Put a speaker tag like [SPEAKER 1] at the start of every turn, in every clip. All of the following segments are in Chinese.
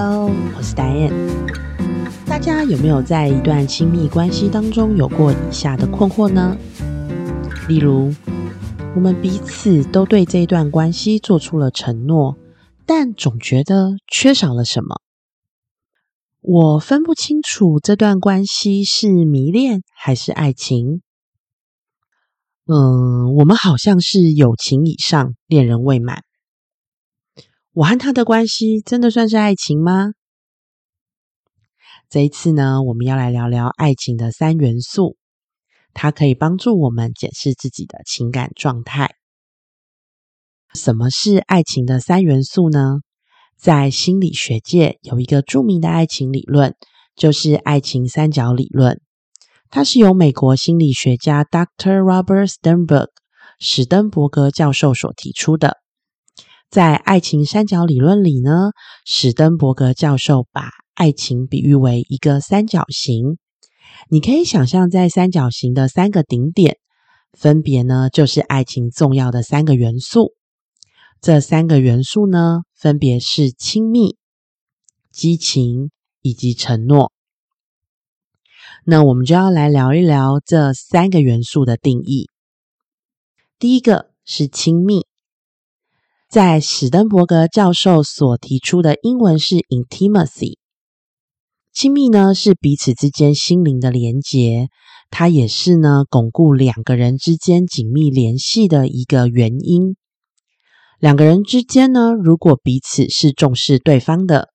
[SPEAKER 1] Hello，我是 Diane。大家有没有在一段亲密关系当中有过以下的困惑呢？例如，我们彼此都对这一段关系做出了承诺，但总觉得缺少了什么。我分不清楚这段关系是迷恋还是爱情。嗯，我们好像是友情以上，恋人未满。我和他的关系真的算是爱情吗？这一次呢，我们要来聊聊爱情的三元素，它可以帮助我们检视自己的情感状态。什么是爱情的三元素呢？在心理学界有一个著名的爱情理论，就是爱情三角理论。它是由美国心理学家 Dr. Robert Sternberg 史登伯格教授所提出的。在爱情三角理论里呢，史登伯格教授把爱情比喻为一个三角形。你可以想象，在三角形的三个顶点，分别呢就是爱情重要的三个元素。这三个元素呢，分别是亲密、激情以及承诺。那我们就要来聊一聊这三个元素的定义。第一个是亲密。在史登伯格教授所提出的英文是 intimacy，亲密呢是彼此之间心灵的连结，它也是呢巩固两个人之间紧密联系的一个原因。两个人之间呢，如果彼此是重视对方的，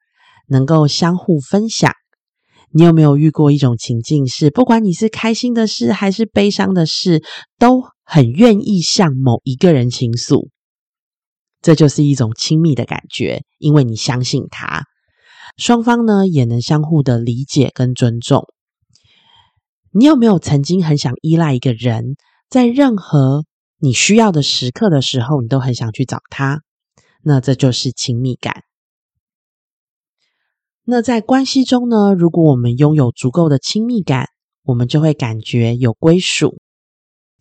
[SPEAKER 1] 能够相互分享，你有没有遇过一种情境，是不管你是开心的事还是悲伤的事，都很愿意向某一个人倾诉？这就是一种亲密的感觉，因为你相信他，双方呢也能相互的理解跟尊重。你有没有曾经很想依赖一个人，在任何你需要的时刻的时候，你都很想去找他？那这就是亲密感。那在关系中呢，如果我们拥有足够的亲密感，我们就会感觉有归属。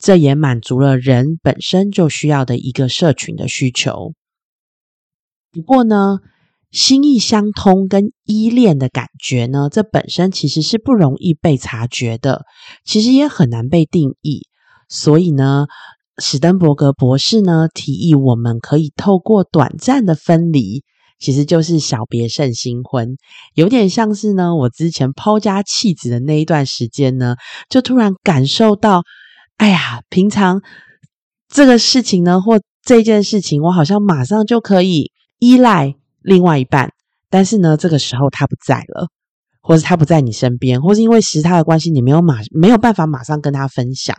[SPEAKER 1] 这也满足了人本身就需要的一个社群的需求。不过呢，心意相通跟依恋的感觉呢，这本身其实是不容易被察觉的，其实也很难被定义。所以呢，史登伯格博士呢提议，我们可以透过短暂的分离，其实就是小别胜新婚，有点像是呢，我之前抛家弃子的那一段时间呢，就突然感受到。哎呀，平常这个事情呢，或这件事情，我好像马上就可以依赖另外一半，但是呢，这个时候他不在了，或是他不在你身边，或是因为时他的关系，你没有马没有办法马上跟他分享，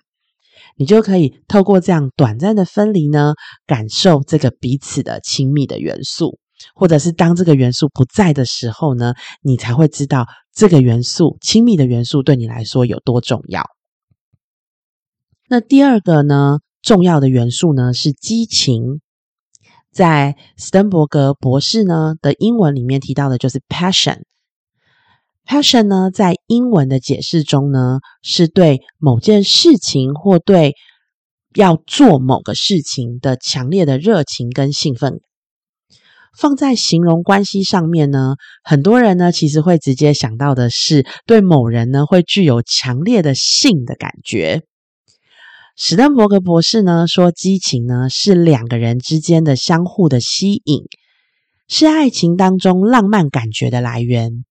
[SPEAKER 1] 你就可以透过这样短暂的分离呢，感受这个彼此的亲密的元素，或者是当这个元素不在的时候呢，你才会知道这个元素亲密的元素对你来说有多重要。那第二个呢，重要的元素呢是激情，在斯登伯格博士呢的英文里面提到的就是 passion。passion 呢，在英文的解释中呢，是对某件事情或对要做某个事情的强烈的热情跟兴奋。放在形容关系上面呢，很多人呢其实会直接想到的是对某人呢会具有强烈的性的感觉。史登伯格博士呢说，激情呢是两个人之间的相互的吸引，是爱情当中浪漫感觉的来源。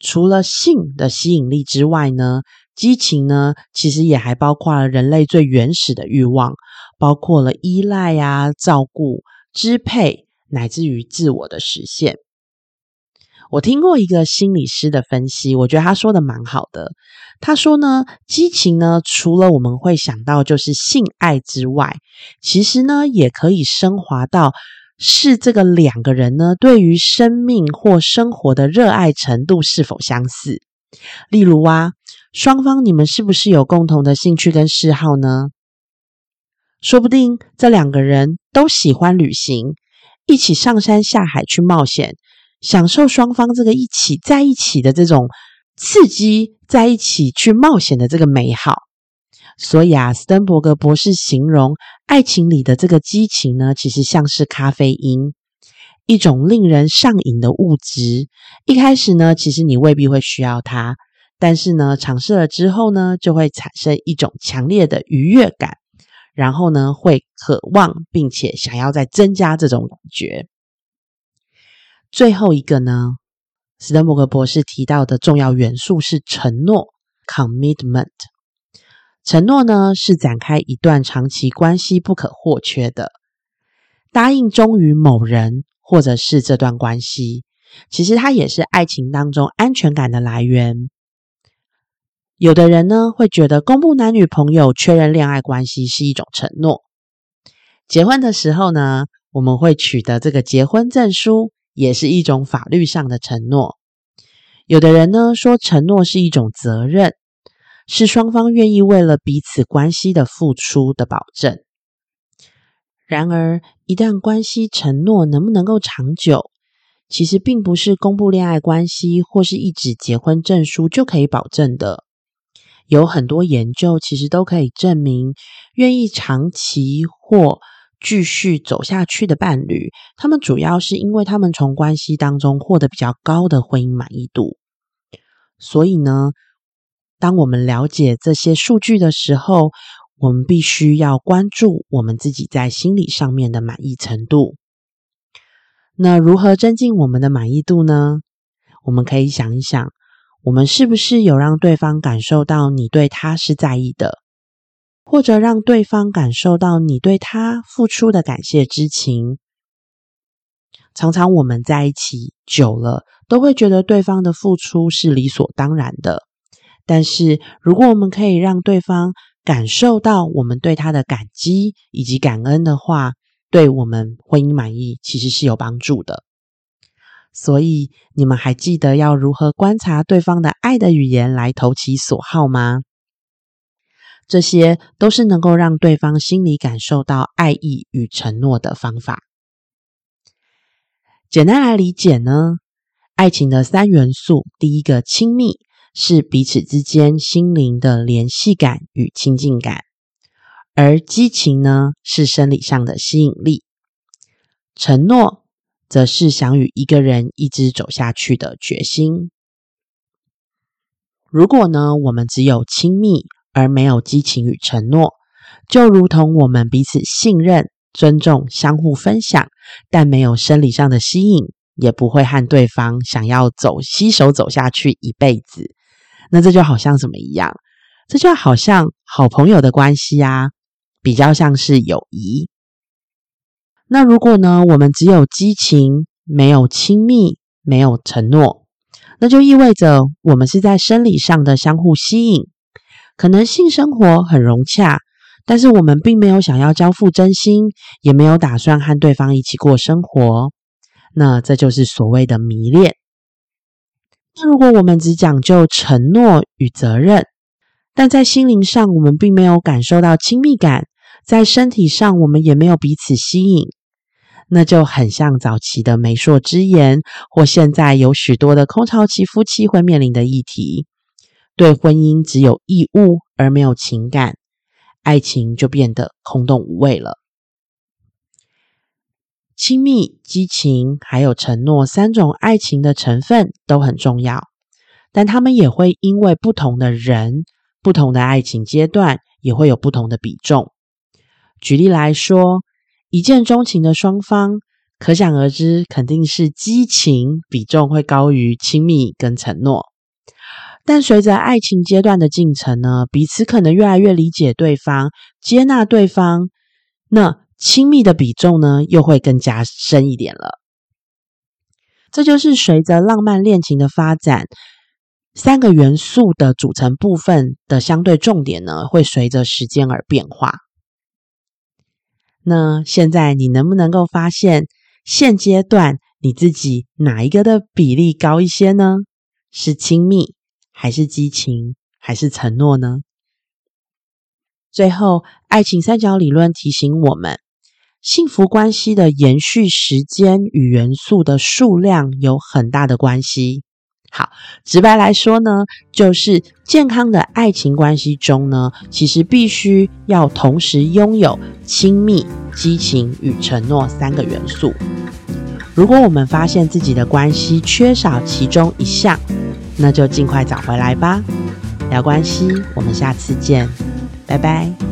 [SPEAKER 1] 除了性的吸引力之外呢，激情呢其实也还包括了人类最原始的欲望，包括了依赖呀、照顾、支配，乃至于自我的实现。我听过一个心理师的分析，我觉得他说的蛮好的。他说呢，激情呢，除了我们会想到就是性爱之外，其实呢，也可以升华到是这个两个人呢，对于生命或生活的热爱程度是否相似。例如啊，双方你们是不是有共同的兴趣跟嗜好呢？说不定这两个人都喜欢旅行，一起上山下海去冒险。享受双方这个一起在一起的这种刺激，在一起去冒险的这个美好。所以啊，斯登伯格博士形容爱情里的这个激情呢，其实像是咖啡因，一种令人上瘾的物质。一开始呢，其实你未必会需要它，但是呢，尝试了之后呢，就会产生一种强烈的愉悦感，然后呢，会渴望并且想要再增加这种感觉。最后一个呢，斯德伯格博士提到的重要元素是承诺 （commitment）。承诺呢，是展开一段长期关系不可或缺的。答应忠于某人，或者是这段关系，其实它也是爱情当中安全感的来源。有的人呢，会觉得公布男女朋友确认恋爱关系是一种承诺。结婚的时候呢，我们会取得这个结婚证书，也是一种法律上的承诺。有的人呢，说承诺是一种责任。是双方愿意为了彼此关系的付出的保证。然而，一旦关系承诺能不能够长久，其实并不是公布恋爱关系或是一纸结婚证书就可以保证的。有很多研究其实都可以证明，愿意长期或继续走下去的伴侣，他们主要是因为他们从关系当中获得比较高的婚姻满意度。所以呢？当我们了解这些数据的时候，我们必须要关注我们自己在心理上面的满意程度。那如何增进我们的满意度呢？我们可以想一想，我们是不是有让对方感受到你对他是在意的，或者让对方感受到你对他付出的感谢之情？常常我们在一起久了，都会觉得对方的付出是理所当然的。但是，如果我们可以让对方感受到我们对他的感激以及感恩的话，对我们婚姻满意其实是有帮助的。所以，你们还记得要如何观察对方的爱的语言来投其所好吗？这些都是能够让对方心里感受到爱意与承诺的方法。简单来理解呢，爱情的三元素，第一个亲密。是彼此之间心灵的联系感与亲近感，而激情呢是生理上的吸引力，承诺则是想与一个人一直走下去的决心。如果呢我们只有亲密而没有激情与承诺，就如同我们彼此信任、尊重、相互分享，但没有生理上的吸引，也不会和对方想要走携手走下去一辈子。那这就好像什么一样？这就好像好朋友的关系啊，比较像是友谊。那如果呢，我们只有激情，没有亲密，没有承诺，那就意味着我们是在生理上的相互吸引，可能性生活很融洽，但是我们并没有想要交付真心，也没有打算和对方一起过生活。那这就是所谓的迷恋。那如果我们只讲究承诺与责任，但在心灵上我们并没有感受到亲密感，在身体上我们也没有彼此吸引，那就很像早期的媒妁之言，或现在有许多的空巢期夫妻会面临的议题：对婚姻只有义务而没有情感，爱情就变得空洞无味了。亲密、激情还有承诺三种爱情的成分都很重要，但他们也会因为不同的人、不同的爱情阶段，也会有不同的比重。举例来说，一见钟情的双方，可想而知，肯定是激情比重会高于亲密跟承诺。但随着爱情阶段的进程呢，彼此可能越来越理解对方、接纳对方，那。亲密的比重呢，又会更加深一点了。这就是随着浪漫恋情的发展，三个元素的组成部分的相对重点呢，会随着时间而变化。那现在你能不能够发现，现阶段你自己哪一个的比例高一些呢？是亲密，还是激情，还是承诺呢？最后，爱情三角理论提醒我们。幸福关系的延续时间与元素的数量有很大的关系。好，直白来说呢，就是健康的爱情关系中呢，其实必须要同时拥有亲密、激情与承诺三个元素。如果我们发现自己的关系缺少其中一项，那就尽快找回来吧。聊关系，我们下次见，拜拜。